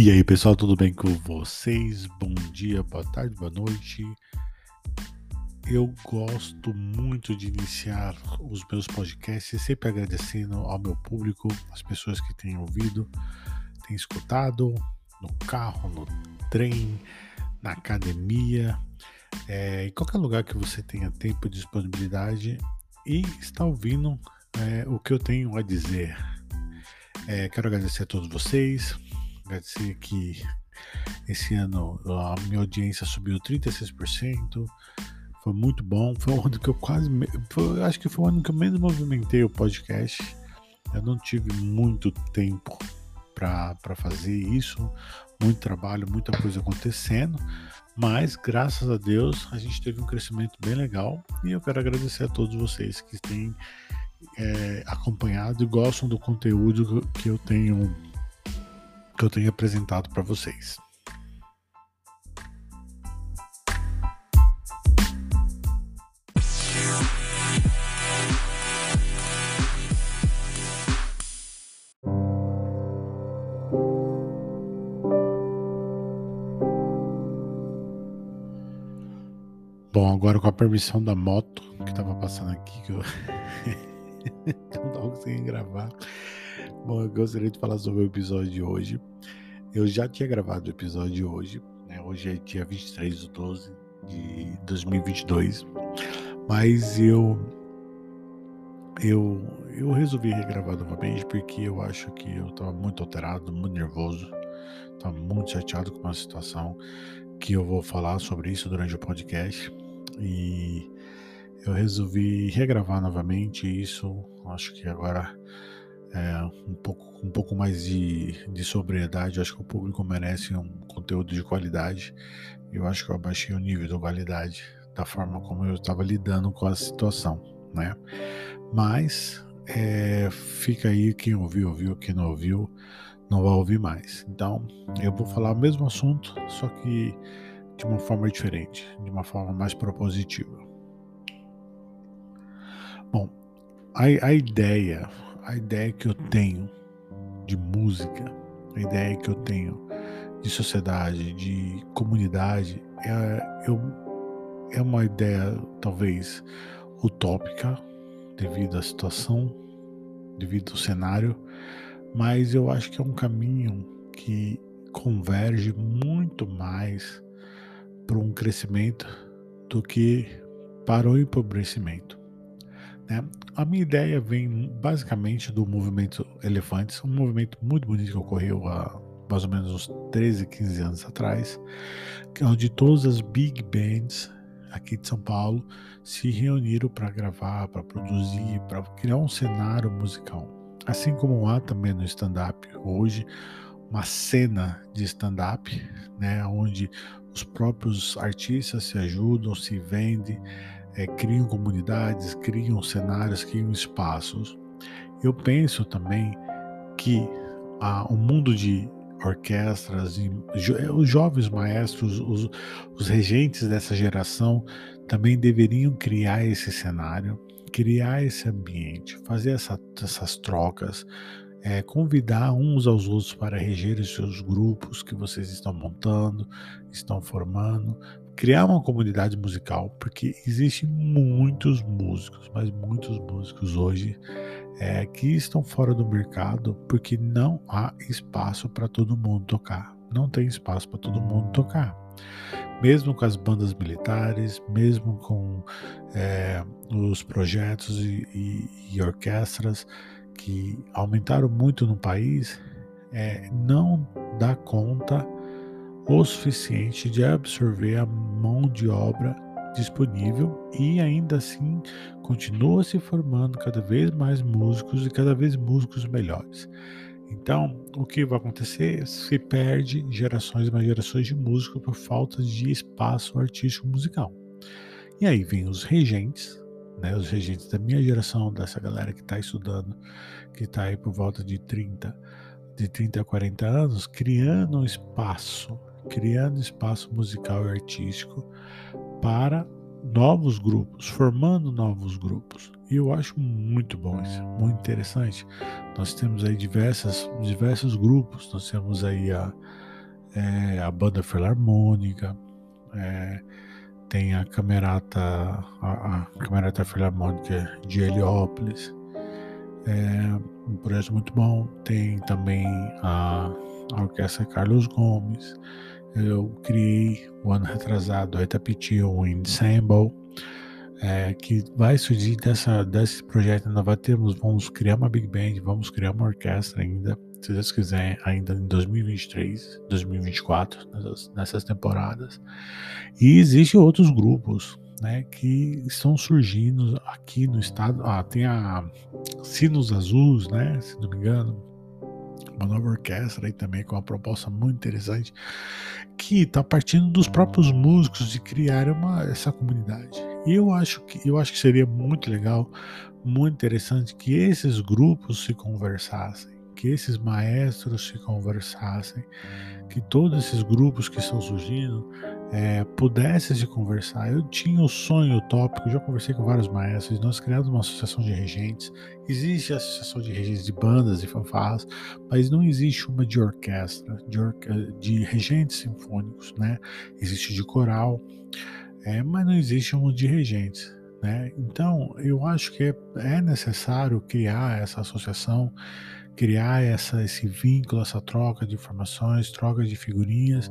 E aí, pessoal, tudo bem com vocês? Bom dia, boa tarde, boa noite. Eu gosto muito de iniciar os meus podcasts, sempre agradecendo ao meu público, as pessoas que têm ouvido, têm escutado no carro, no trem, na academia, é, em qualquer lugar que você tenha tempo e disponibilidade e está ouvindo é, o que eu tenho a dizer. É, quero agradecer a todos vocês agradecer que esse ano a minha audiência subiu 36%. Foi muito bom. Foi um ano que eu quase. Foi, acho que foi o ano que eu menos movimentei o podcast. Eu não tive muito tempo para fazer isso. Muito trabalho, muita coisa acontecendo. Mas, graças a Deus, a gente teve um crescimento bem legal. E eu quero agradecer a todos vocês que têm é, acompanhado e gostam do conteúdo que eu tenho que eu tenho apresentado para vocês. Bom, agora com a permissão da moto que estava passando aqui, que eu não estava conseguindo gravar. Bom, eu gostaria de falar sobre o episódio de hoje. Eu já tinha gravado o episódio hoje, né? Hoje é dia 23 de 12 de 2022, mas eu eu eu resolvi regravar novamente porque eu acho que eu estava muito alterado, muito nervoso, estava muito chateado com uma situação que eu vou falar sobre isso durante o podcast e eu resolvi regravar novamente isso. Acho que agora é, um, pouco, um pouco mais de, de sobriedade. Acho que o público merece um conteúdo de qualidade. Eu acho que eu abaixei o nível de qualidade da forma como eu estava lidando com a situação, né? Mas é, fica aí quem ouviu, ouviu, quem não ouviu, não vai ouvir mais. Então, eu vou falar o mesmo assunto, só que de uma forma diferente, de uma forma mais propositiva. Bom, a, a ideia a ideia que eu tenho de música, a ideia que eu tenho de sociedade, de comunidade, é, eu, é uma ideia talvez utópica devido à situação, devido ao cenário, mas eu acho que é um caminho que converge muito mais para um crescimento do que para o empobrecimento. Né? A minha ideia vem basicamente do movimento Elefantes, um movimento muito bonito que ocorreu há mais ou menos uns 13, 15 anos atrás, onde todas as big bands aqui de São Paulo se reuniram para gravar, para produzir, para criar um cenário musical. Assim como há também no stand-up hoje uma cena de stand-up, né, onde os próprios artistas se ajudam, se vendem, é, criam comunidades, criam cenários, criam espaços. Eu penso também que ah, o mundo de orquestras, e, é, os jovens maestros, os, os regentes dessa geração também deveriam criar esse cenário, criar esse ambiente, fazer essa, essas trocas, é, convidar uns aos outros para reger os seus grupos que vocês estão montando, estão formando, criar uma comunidade musical, porque existem muitos músicos, mas muitos músicos hoje é, que estão fora do mercado porque não há espaço para todo mundo tocar. Não tem espaço para todo mundo tocar. Mesmo com as bandas militares, mesmo com é, os projetos e, e, e, orquestras que aumentaram muito no país, é, não dá conta o suficiente de absorver a mão de obra disponível e ainda assim continua se formando cada vez mais músicos e cada vez músicos melhores. Então, o que vai acontecer? Se perde gerações e mais gerações de músicos por falta de espaço artístico musical. E aí vem os regentes, né, os regentes da minha geração, dessa galera que está estudando, que está aí por volta de 30, de 30 a 40 anos, criando um espaço criando espaço musical e artístico para novos grupos, formando novos grupos. E eu acho muito bom isso, muito interessante. Nós temos aí diversas, diversos grupos, nós temos aí a, é, a banda filarmônica, é, tem a Camerata, a, a Camerata Filarmônica de Heliópolis, é um projeto muito bom. Tem também a, a Orquestra Carlos Gomes. Eu criei o ano retrasado a Itapiti Ensemble, é, que vai surgir dessa, desse projeto. Nós vamos, vamos criar uma Big Band, vamos criar uma orquestra ainda se Deus quiser, ainda em 2023, 2024, nessas, nessas temporadas. E existem outros grupos né, que estão surgindo aqui no estado. Ah, tem a Sinos Azuis, né, se não me engano, uma nova orquestra aí também com uma proposta muito interessante que está partindo dos próprios músicos de criar uma, essa comunidade. E eu acho que eu acho que seria muito legal, muito interessante que esses grupos se conversassem que esses maestros se conversassem, que todos esses grupos que estão surgindo é, pudessem se conversar. Eu tinha o sonho utópico, já conversei com vários maestros, nós criamos uma associação de regentes. Existe a associação de regentes de bandas e fanfarras, mas não existe uma de orquestra, de, de regentes sinfônicos, né? Existe de coral, é, mas não existe uma de regentes. Né? Então, eu acho que é, é necessário criar essa associação criar essa, esse vínculo, essa troca de informações, troca de figurinhas,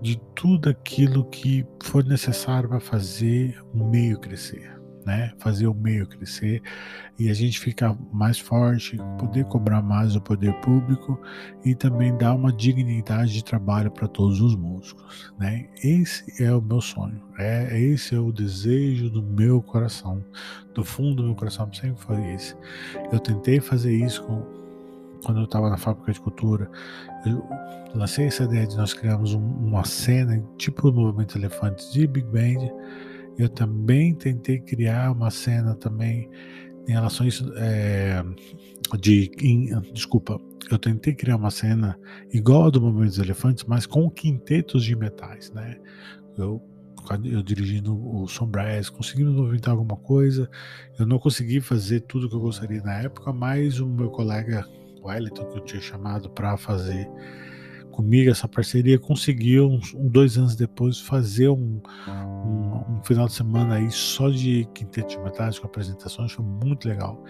de tudo aquilo que for necessário para fazer o meio crescer, né? Fazer o meio crescer e a gente ficar mais forte, poder cobrar mais o poder público e também dar uma dignidade de trabalho para todos os músicos, né? Esse é o meu sonho, é esse é o desejo do meu coração, do fundo do meu coração sempre foi esse. Eu tentei fazer isso com quando eu estava na fábrica de cultura, lancei essa ideia de nós criarmos um, uma cena, tipo o Movimento Elefantes de Big Band. Eu também tentei criar uma cena também em relação a isso, é, de, em, desculpa, eu tentei criar uma cena igual a do Movimento dos Elefantes, mas com quintetos de metais, né? Eu eu dirigindo o Sombraes, conseguimos movimentar alguma coisa. Eu não consegui fazer tudo que eu gostaria na época, mas o meu colega Wellington, que eu tinha chamado para fazer comigo essa parceria, conseguiu, uns, dois anos depois, fazer um, um, um, final de semana aí só de quinteto de metais com apresentações, foi muito legal.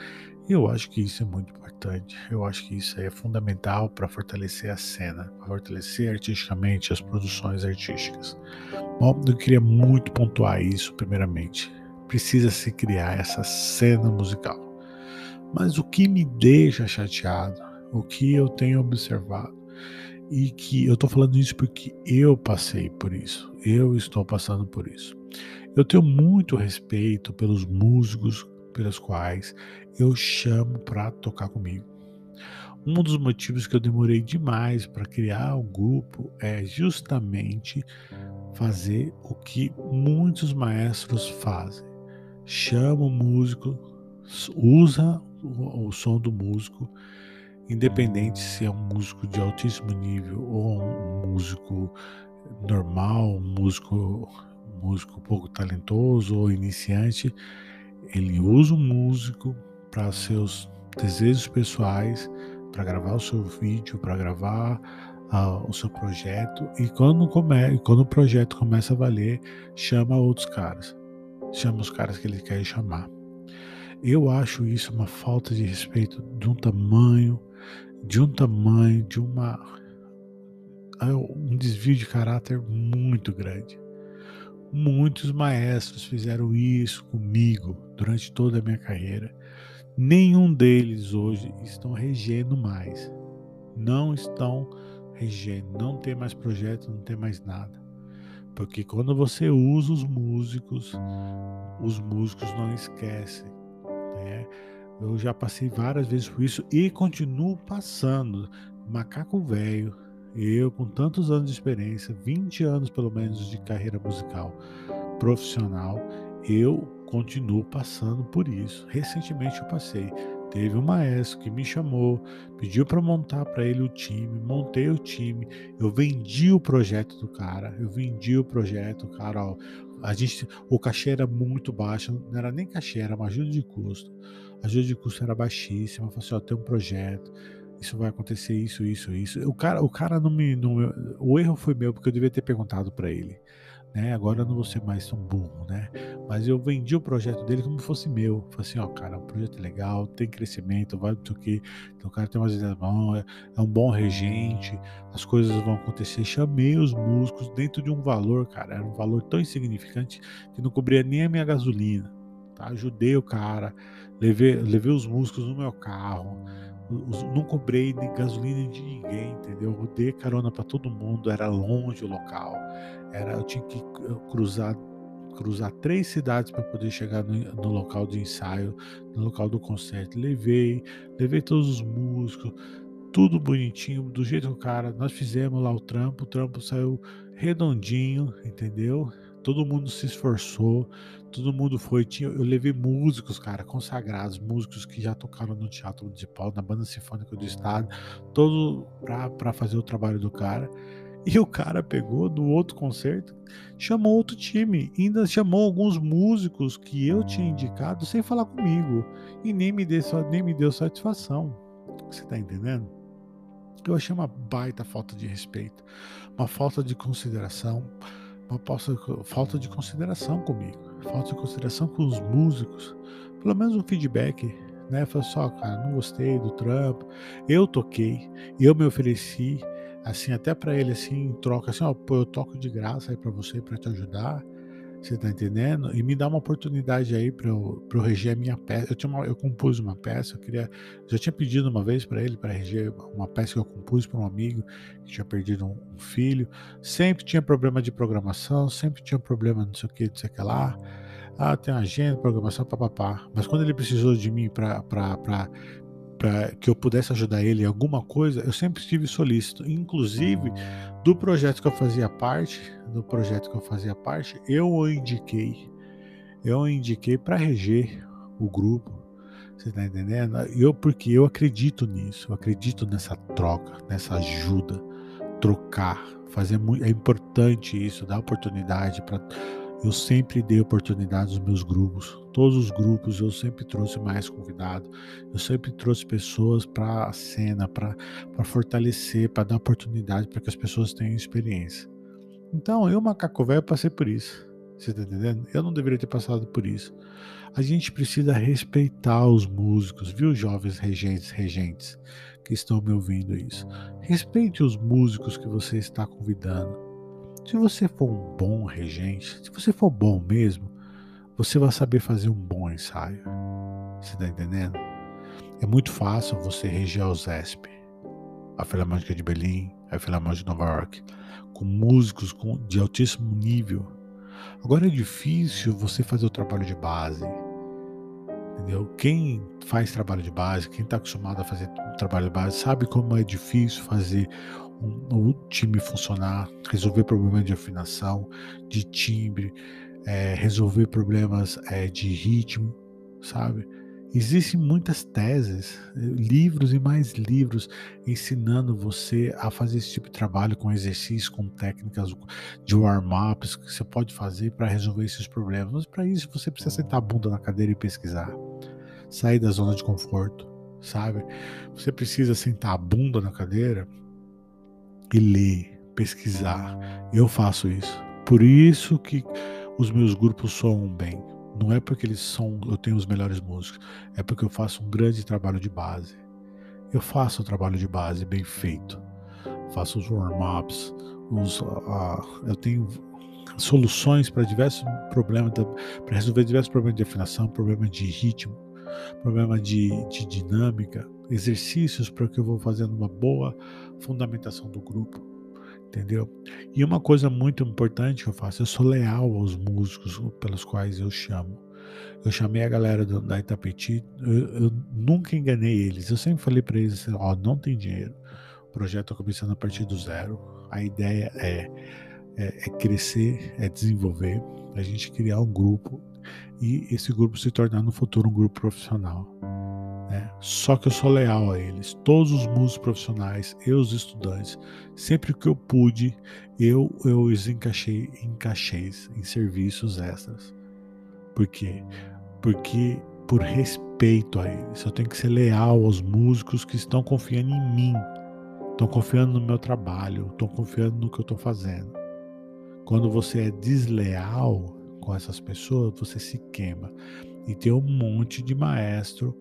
E eu acho que isso é muito importante, eu acho que isso é fundamental para fortalecer a cena, para fortalecer artisticamente as produções artísticas. Bom, eu queria muito pontuar isso, primeiramente. Precisa se criar essa cena musical. Mas o que me deixa chateado o que eu tenho observado. E que eu estou falando isso porque eu passei por isso, eu estou passando por isso. Eu tenho muito respeito pelos músicos pelos quais eu chamo para tocar comigo. Um dos motivos que eu demorei demais para criar o grupo é justamente fazer o que muitos maestros fazem. Chama o músico, usa o som do músico independente se é um músico de altíssimo nível ou um músico normal, um músico, músico pouco talentoso ou iniciante, ele usa o músico para seus desejos pessoais, para gravar o seu vídeo, para gravar uh, o seu projeto e quando, come, quando o projeto começa a valer, chama outros caras, chama os caras que ele quer chamar. Eu acho isso uma falta de respeito de um tamanho de um tamanho, de uma é um desvio de caráter muito grande. Muitos maestros fizeram isso comigo durante toda a minha carreira. Nenhum deles hoje estão regendo mais. Não estão regendo, não tem mais projeto, não tem mais nada. Porque quando você usa os músicos, os músicos não esquecem. Né? Eu já passei várias vezes por isso e continuo passando. Macaco velho, eu com tantos anos de experiência, 20 anos pelo menos de carreira musical profissional, eu continuo passando por isso. Recentemente eu passei. Teve um maestro que me chamou, pediu para montar para ele o time, montei o time, eu vendi o projeto do cara, eu vendi o projeto, cara, ó, a gente, o cachê era muito baixo, não era nem cachê, era uma ajuda de custo a ajuda de custo era baixíssima. Eu falei assim: ó, tem um projeto, isso vai acontecer isso, isso, isso. O cara, o cara não me, não, o erro foi meu porque eu devia ter perguntado para ele. Né? Agora eu não vou ser mais tão burro, né? Mas eu vendi o projeto dele como se fosse meu. Falei assim, ó, cara, o projeto é legal, tem crescimento, vai do que. Então o cara tem umas ideias boas, é um bom regente, as coisas vão acontecer. Chamei os músicos dentro de um valor, cara, era um valor tão insignificante que não cobria nem a minha gasolina. Tá? Ajudei o cara, levei, levei os músicos no meu carro não cobrei gasolina de ninguém, entendeu? Eu dei carona para todo mundo, era longe o local. Era, eu tinha que cruzar cruzar três cidades para poder chegar no, no, local de ensaio, no local do concerto. Levei, levei todos os músicos, tudo bonitinho, do jeito que o cara. Nós fizemos lá o trampo, o trampo saiu redondinho, entendeu? Todo mundo se esforçou, todo mundo foi. Tinha, eu levei músicos, cara, consagrados, músicos que já tocaram no Teatro Municipal, na Banda Sinfônica do Estado, todo para fazer o trabalho do cara. E o cara pegou no outro concerto, chamou outro time, ainda chamou alguns músicos que eu tinha indicado sem falar comigo e nem me deu, nem me deu satisfação. Você tá entendendo? Eu achei uma baita falta de respeito, uma falta de consideração, uma falta de consideração comigo, falta de consideração com os músicos, pelo menos um feedback, né? Falei só, cara, não gostei do trampo, eu toquei, eu me ofereci, assim, até para ele, assim, em troca, assim, ó, pô, eu toco de graça aí para você, para te ajudar, você tá entendendo? E me dá uma oportunidade aí para eu, eu reger a minha peça. Eu, tinha uma, eu compus uma peça, eu queria. Já tinha pedido uma vez para ele para reger uma peça que eu compus para um amigo que tinha perdido um, um, filho. Sempre tinha problema de programação, sempre tinha problema não sei o que, não sei o que lá. Ah, tem agenda, programação, papapá. Mas quando ele precisou de mim para para que eu pudesse ajudar ele em alguma coisa, eu sempre estive solícito. Inclusive, do projeto que eu fazia parte, do projeto que eu fazia parte, eu o indiquei. Eu o indiquei para reger o grupo. Você está entendendo? Eu porque eu acredito nisso, eu acredito nessa troca, nessa ajuda, trocar, fazer muito, é importante isso, dar oportunidade para eu sempre dei oportunidades aos meus grupos. Todos os grupos eu sempre trouxe mais convidado. Eu sempre trouxe pessoas para a cena, para fortalecer, para dar oportunidade para que as pessoas tenham experiência. Então, eu, macaco velho, passei por isso. Você tá entendendo? Eu não deveria ter passado por isso. A gente precisa respeitar os músicos, viu, jovens regentes, regentes que estão me ouvindo isso. Respeite os músicos que você está convidando se você for um bom regente, se você for bom mesmo, você vai saber fazer um bom ensaio. Você está entendendo? É muito fácil você reger o ZESP, a Filarmônica de Berlim, a Filarmônica de Nova York, com músicos de altíssimo nível. Agora é difícil você fazer o trabalho de base. Entendeu? Quem faz trabalho de base, quem está acostumado a fazer trabalho de base, sabe como é difícil fazer o time funcionar, resolver problemas de afinação, de timbre, é, resolver problemas é, de ritmo, sabe? Existem muitas teses, livros e mais livros ensinando você a fazer esse tipo de trabalho com exercícios, com técnicas de warm-ups que você pode fazer para resolver esses problemas. Mas para isso você precisa sentar a bunda na cadeira e pesquisar, sair da zona de conforto, sabe? Você precisa sentar a bunda na cadeira e ler, pesquisar. Eu faço isso. Por isso que os meus grupos soam bem. Não é porque eles são, eu tenho os melhores músicos, é porque eu faço um grande trabalho de base. Eu faço o trabalho de base bem feito. Faço os warm-ups, os, uh, eu tenho soluções para diversos problemas, para resolver diversos problemas de afinação, problemas de ritmo, problema de, de dinâmica, exercícios para que eu vou fazendo uma boa fundamentação do grupo, entendeu? E uma coisa muito importante que eu faço, eu sou leal aos músicos pelos quais eu chamo. Eu chamei a galera do, da Itapeti, eu, eu, nunca enganei eles. Eu sempre falei para eles ó, não tem dinheiro. O projeto está começando a partir do zero. A ideia é, é, é crescer, é desenvolver, a gente criar um grupo e esse grupo se tornar no futuro um grupo profissional. Só que eu sou leal a eles. Todos os músicos profissionais e os estudantes, sempre que eu pude, eu, eu os encaixei, encaixei em serviços extras. Por quê? Porque por respeito a eles. Eu tenho que ser leal aos músicos que estão confiando em mim, estão confiando no meu trabalho, estão confiando no que eu estou fazendo. Quando você é desleal com essas pessoas, você se queima. E tem um monte de maestro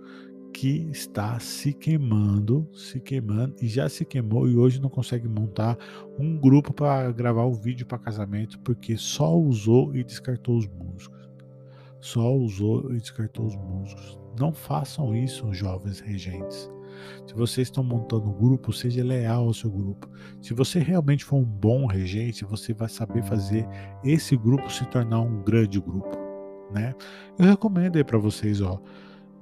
que está se queimando, se queimando e já se queimou e hoje não consegue montar um grupo para gravar um vídeo para casamento porque só usou e descartou os músicos. Só usou e descartou os músicos. Não façam isso, jovens regentes. Se vocês estão montando um grupo, seja leal ao seu grupo. Se você realmente for um bom regente, você vai saber fazer esse grupo se tornar um grande grupo, né? Eu recomendo aí para vocês, ó.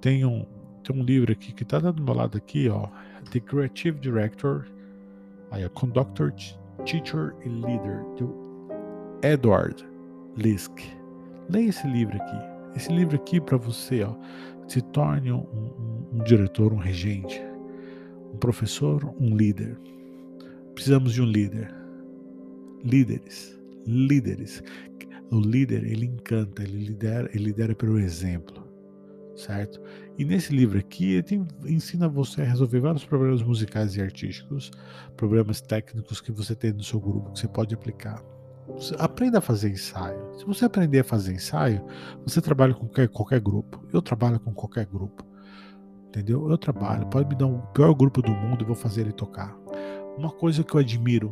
Tem um, tem um livro aqui que está do meu lado aqui, ó. The Creative Director, aí, Conductor, Teacher e Leader, do Edward Lisk. Leia esse livro aqui. Esse livro aqui para você, ó, se torne um, um, um diretor, um regente, um professor, um líder. Precisamos de um líder. Líderes, líderes. O líder, ele encanta, ele lidera, ele lidera pelo exemplo, certo? E nesse livro aqui, ele tem, ensina você a resolver vários problemas musicais e artísticos, problemas técnicos que você tem no seu grupo, que você pode aplicar. Aprenda a fazer ensaio. Se você aprender a fazer ensaio, você trabalha com qualquer, qualquer grupo. Eu trabalho com qualquer grupo. Entendeu? Eu trabalho. Pode me dar o pior grupo do mundo e vou fazer ele tocar. Uma coisa que eu admiro,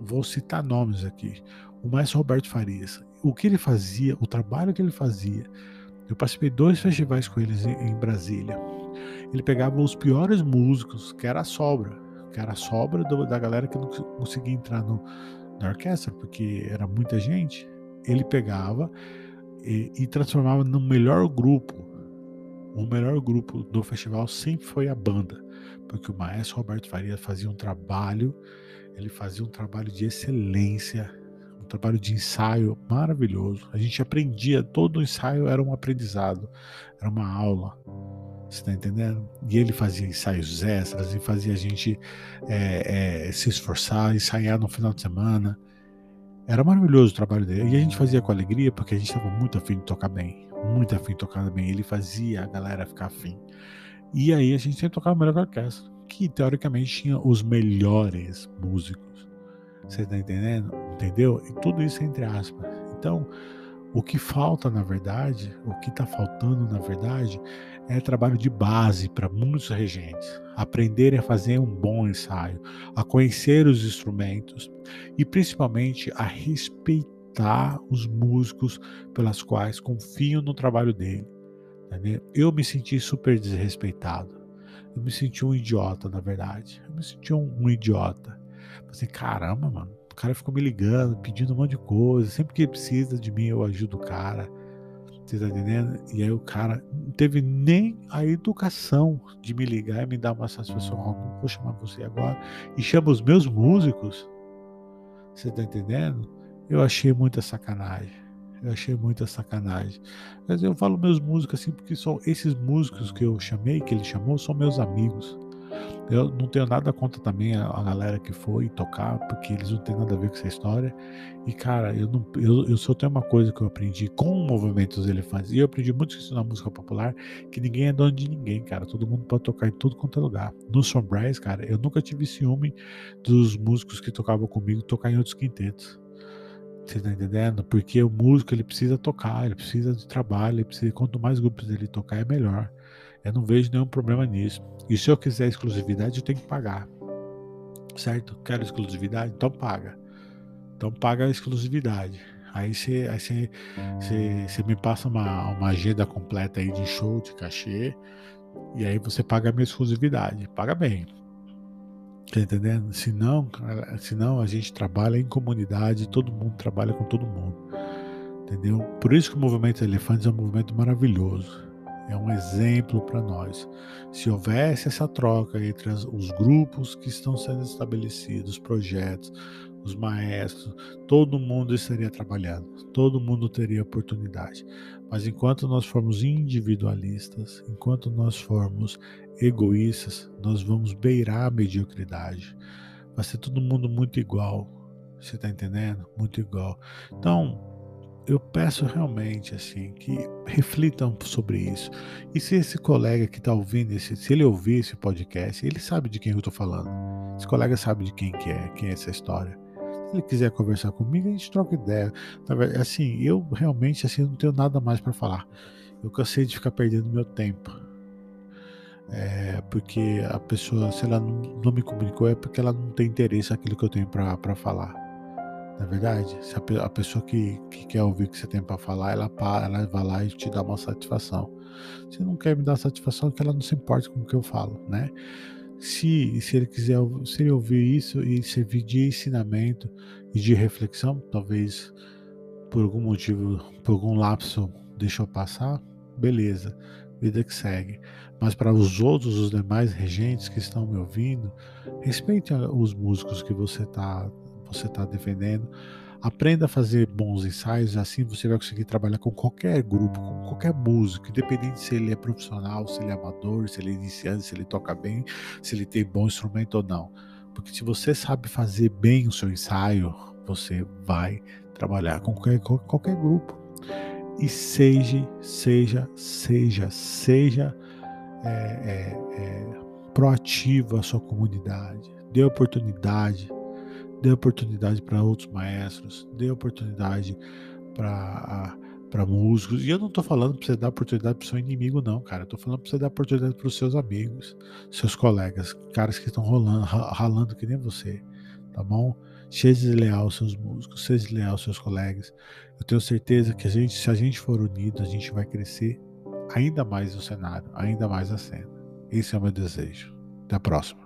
vou citar nomes aqui. O maestro Roberto Farias. O que ele fazia, o trabalho que ele fazia. Eu participei de dois festivais com eles em Brasília. Ele pegava os piores músicos, que era a sobra, que era a sobra do, da galera que não conseguia entrar no, na orquestra, porque era muita gente, ele pegava e, e transformava no melhor grupo. O melhor grupo do festival sempre foi a banda, porque o maestro Roberto Faria fazia um trabalho, ele fazia um trabalho de excelência, trabalho de ensaio maravilhoso. A gente aprendia, todo o ensaio era um aprendizado, era uma aula. Você está entendendo? E ele fazia ensaios extras e fazia a gente é, é, se esforçar, ensaiar no final de semana. Era maravilhoso o trabalho dele. E a gente fazia com alegria porque a gente estava muito afim de tocar bem. Muito afim de tocar bem. Ele fazia a galera ficar afim. E aí a gente sempre tocava melhor que orquestra, que teoricamente tinha os melhores músicos. Você está entendendo? Entendeu? E tudo isso entre aspas. Então, o que falta, na verdade, o que está faltando, na verdade, é trabalho de base para muitos regentes. Aprender a fazer um bom ensaio, a conhecer os instrumentos e principalmente a respeitar os músicos pelas quais confiam no trabalho dele. Entendeu? Eu me senti super desrespeitado. Eu me senti um idiota, na verdade. Eu me senti um, um idiota. Assim, caramba, mano o cara ficou me ligando, pedindo um monte de coisa. Sempre que precisa de mim, eu ajudo o cara. Você tá entendendo? E aí o cara não teve nem a educação de me ligar e me dar uma satisfação. Oh, vou chamar você agora. E chama os meus músicos. Você tá entendendo? Eu achei muita sacanagem. Eu achei muita sacanagem. Mas eu falo meus músicos assim, porque são esses músicos que eu chamei, que ele chamou, são meus amigos. Eu não tenho nada contra também a, a, galera que foi tocar, porque eles não têm nada a ver com essa história. E, cara, eu, não, eu, eu só tenho uma coisa que eu aprendi com movimentos elefantes. E eu aprendi muito isso na música popular, que ninguém é dono de ninguém, cara. Todo mundo pode tocar em tudo quanto é lugar. No Sombrais, cara, eu nunca tive ciúme dos músicos que tocavam comigo tocar em outros quintetos. Você tá entendendo? Porque o músico ele precisa tocar, ele precisa de trabalho, ele precisa, quanto mais grupos ele tocar, é melhor. Eu não vejo nenhum problema nisso. E se eu quiser exclusividade, eu tenho que pagar. Certo? Quero exclusividade? Então paga. Então paga a exclusividade. Aí você aí me passa uma, uma agenda completa aí de show, de cachê. E aí você paga a minha exclusividade. Paga bem. Tá entendendo? Senão, senão a gente trabalha em comunidade, todo mundo trabalha com todo mundo. Entendeu? Por isso que o movimento Elefantes é um movimento maravilhoso é um exemplo para nós. Se houvesse essa troca entre as, os grupos que estão sendo estabelecidos, os projetos, os maestros, todo mundo estaria trabalhando, todo mundo teria oportunidade. Mas enquanto nós formos individualistas, enquanto nós formos egoístas, nós vamos beirar a mediocridade. Vai ser todo mundo muito igual. Você está entendendo? Muito igual. Então, eu peço realmente assim que reflitam sobre isso. E se esse colega que está ouvindo, esse, se ele ouvir esse podcast, ele sabe de quem eu estou falando. Esse colega sabe de quem que é, quem é essa história. Se ele quiser conversar comigo, a gente troca ideia. Assim, eu realmente assim não tenho nada mais para falar. Eu cansei de ficar perdendo meu tempo. É, porque a pessoa, se ela não, não, me comunicou, é porque ela não tem interesse naquilo que eu tenho para falar. Na é verdade, se a, a pessoa que, que, quer ouvir o que você tem para falar, ela ela vai lá e te dá uma satisfação. Se não quer me dar satisfação, é que ela não se importa com o que eu falo, né? Se, se ele quiser se ele ouvir isso e servir de ensinamento e de reflexão, talvez por algum motivo, por algum lapso deixou passar, beleza, vida que segue. Mas para os outros, os demais regentes que estão me ouvindo, respeite os músicos que você está você está defendendo. Aprenda a fazer bons ensaios, assim você vai conseguir trabalhar com qualquer grupo, com qualquer músico, independente se ele é profissional, se ele é amador, se ele é iniciante, se ele toca bem, se ele tem bom instrumento ou não. Porque se você sabe fazer bem o seu ensaio, você vai trabalhar com qualquer, qualquer grupo. E seja, seja, seja, seja é, é, é, proativo à sua comunidade. Dê oportunidade dê oportunidade para outros maestros, dê oportunidade para para músicos. E eu não estou falando para você dar oportunidade para o seu inimigo, não, cara. Eu tô falando para você dar oportunidade para os seus amigos, seus colegas, caras que estão rolando, ralando que nem você, tá bom? Seja leal aos seus músicos, seja leal aos seus colegas. Eu tenho certeza que a gente, se a gente for unido, a gente vai crescer ainda mais no cenário, ainda mais a cena. Esse é o meu desejo. Até a próxima.